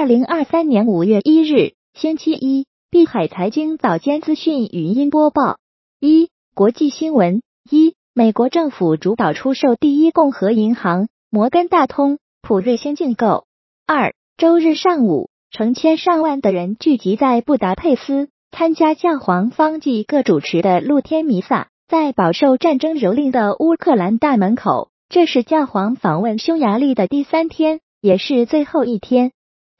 二零二三年五月一日，星期一，碧海财经早间资讯语音播报：一、国际新闻：一、美国政府主导出售第一共和银行、摩根大通、普瑞先进购。二、周日上午，成千上万的人聚集在布达佩斯，参加教皇方济各主持的露天弥撒，在饱受战争蹂躏的乌克兰大门口。这是教皇访问匈牙利的第三天，也是最后一天。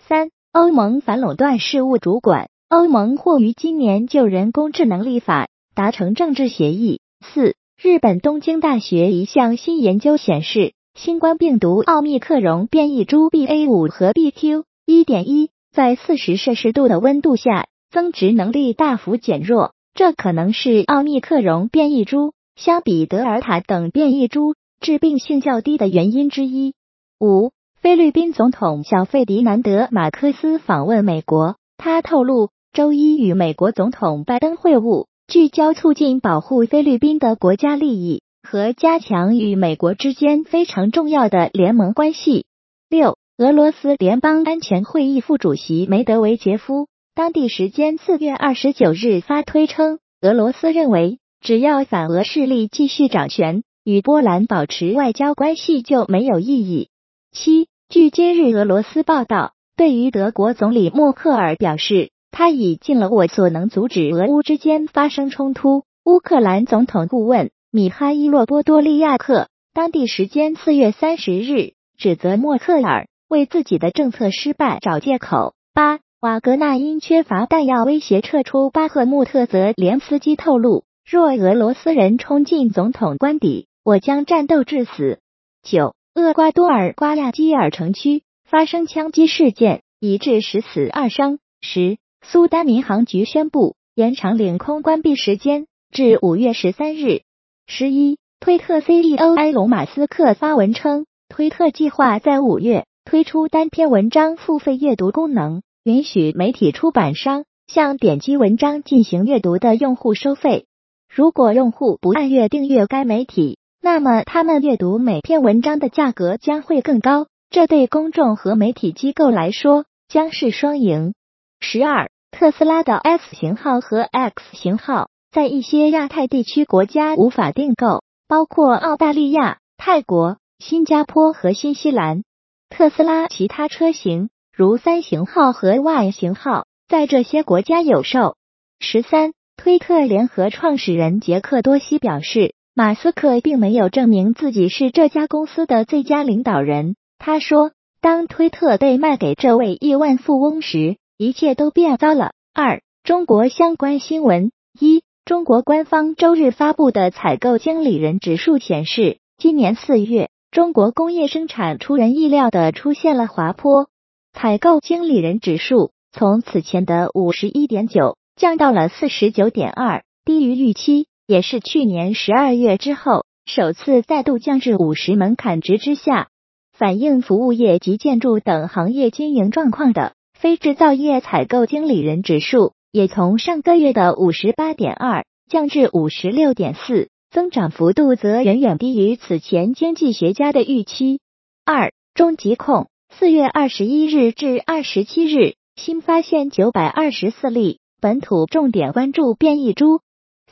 三、欧盟反垄断事务主管，欧盟或于今年就人工智能立法达成政治协议。四、日本东京大学一项新研究显示，新冠病毒奥密克戎变异株 BA 五和 BQ. 一点一在四十摄氏度的温度下增殖能力大幅减弱，这可能是奥密克戎变异株相比德尔塔等变异株致病性较低的原因之一。五。菲律宾总统小费迪南德·马克思访问美国，他透露，周一与美国总统拜登会晤，聚焦促进保护菲律宾的国家利益和加强与美国之间非常重要的联盟关系。六，俄罗斯联邦安全会议副主席梅德韦杰夫当地时间四月二十九日发推称，俄罗斯认为，只要反俄势力继续掌权，与波兰保持外交关系就没有意义。七。据今日俄罗斯报道，对于德国总理默克尔表示，他已尽了我所能阻止俄乌之间发生冲突。乌克兰总统顾问米哈伊洛波多利亚克当地时间四月三十日指责默克尔为自己的政策失败找借口。八瓦格纳因缺乏弹药威胁撤出巴赫穆特，泽连斯基透露，若俄罗斯人冲进总统官邸，我将战斗致死。九。厄瓜多尔瓜亚基尔城区发生枪击事件，已致十死二伤。十，苏丹民航局宣布延长领空关闭时间至五月十三日。十一，推特 CEO 埃隆马斯克发文称，推特计划在五月推出单篇文章付费阅读功能，允许媒体出版商向点击文章进行阅读的用户收费。如果用户不按月订阅该媒体，那么，他们阅读每篇文章的价格将会更高，这对公众和媒体机构来说将是双赢。十二，特斯拉的 S 型号和 X 型号在一些亚太地区国家无法订购，包括澳大利亚、泰国、新加坡和新西兰。特斯拉其他车型，如三型号和 Y 型号，在这些国家有售。十三，推特联合创始人杰克多西表示。马斯克并没有证明自己是这家公司的最佳领导人。他说：“当推特被卖给这位亿万富翁时，一切都变糟了。”二、中国相关新闻：一、中国官方周日发布的采购经理人指数显示，今年四月中国工业生产出人意料的出现了滑坡，采购经理人指数从此前的五十一点九降到了四十九点二，低于预期。也是去年十二月之后首次再度降至五十门槛值之下。反映服务业及建筑等行业经营状况的非制造业采购经理人指数，也从上个月的五十八点二降至五十六点四，增长幅度则远远低于此前经济学家的预期。二中疾控四月二十一日至二十七日新发现九百二十四例本土重点关注变异株。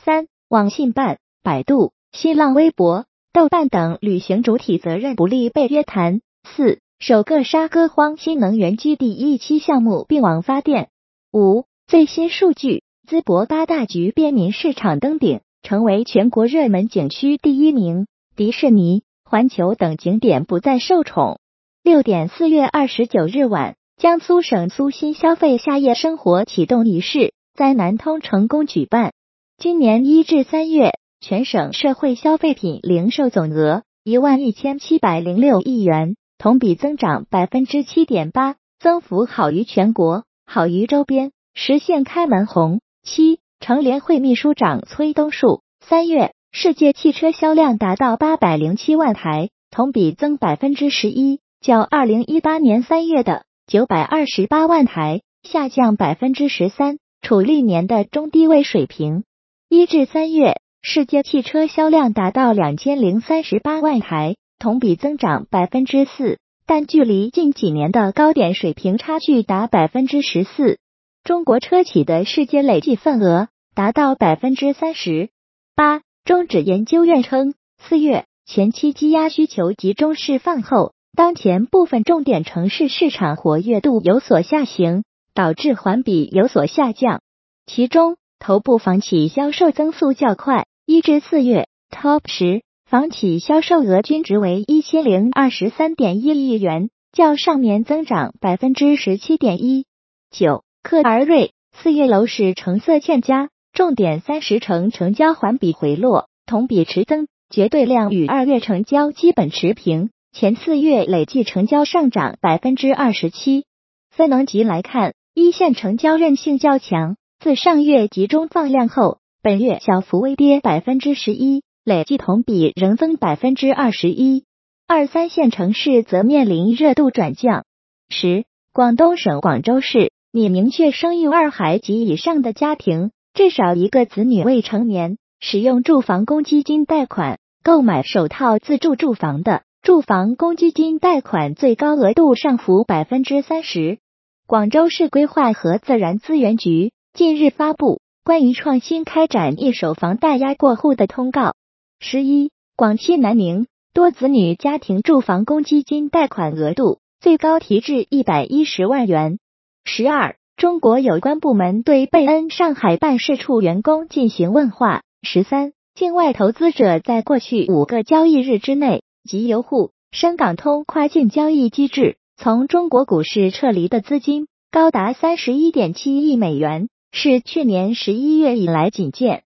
三网信办、百度、新浪微博、豆瓣等履行主体责任不利被约谈。四、首个沙歌荒新能源基地一期项目并网发电。五、最新数据，淄博八大局便民市场登顶，成为全国热门景区第一名。迪士尼、环球等景点不再受宠。六点，四月二十九日晚，江苏省苏新消费夏夜生活启动仪式在南通成功举办。今年一至三月，全省社会消费品零售总额一万一千七百零六亿元，同比增长百分之七点八，增幅好于全国，好于周边，实现开门红。七，成联会秘书长崔东树，三月世界汽车销量达到八百零七万台，同比增百分之十一，较二零一八年三月的九百二十八万台下降百分之十三，处历年的中低位水平。一至三月，世界汽车销量达到两千零三十八万台，同比增长百分之四，但距离近几年的高点水平差距达百分之十四。中国车企的世界累计份额达到百分之三十八。中指研究院称，四月前期积压需求集中释放后，当前部分重点城市市场活跃度有所下行，导致环比有所下降。其中，头部房企销售增速较快，一至四月 Top 十房企销售额均值为一千零二十三点一亿元，较上年增长百分之十七点一九。克而瑞四月楼市成色欠佳，重点三十城成交环比回落，同比持增，绝对量与二月成交基本持平，前四月累计成交上涨百分之二十七。分能级来看，一线成交韧性较强，自上月集中放量后，本月小幅微跌百分之十一，累计同比仍增百分之二十一。二三线城市则面临热度转降。十，广东省广州市。拟明确生育二孩及以上的家庭，至少一个子女未成年，使用住房公积金贷款购买首套自住住房的，住房公积金贷款最高额度上浮百分之三十。广州市规划和自然资源局近日发布关于创新开展一手房贷押过户的通告。十一，广西南宁多子女家庭住房公积金贷款额度最高提至一百一十万元。十二，中国有关部门对贝恩上海办事处员工进行问话。十三，境外投资者在过去五个交易日之内，即由沪深港通跨境交易机制从中国股市撤离的资金高达三十一点七亿美元，是去年十一月以来仅见。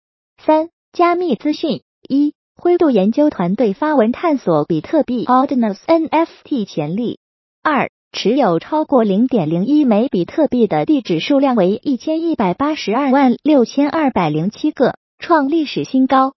三，加密资讯一，灰度研究团队发文探索比特币 Ordinals NFT 潜力。二。持有超过零点零一枚比特币的地址数量为一千一百八十二万六千二百零七个，创历史新高。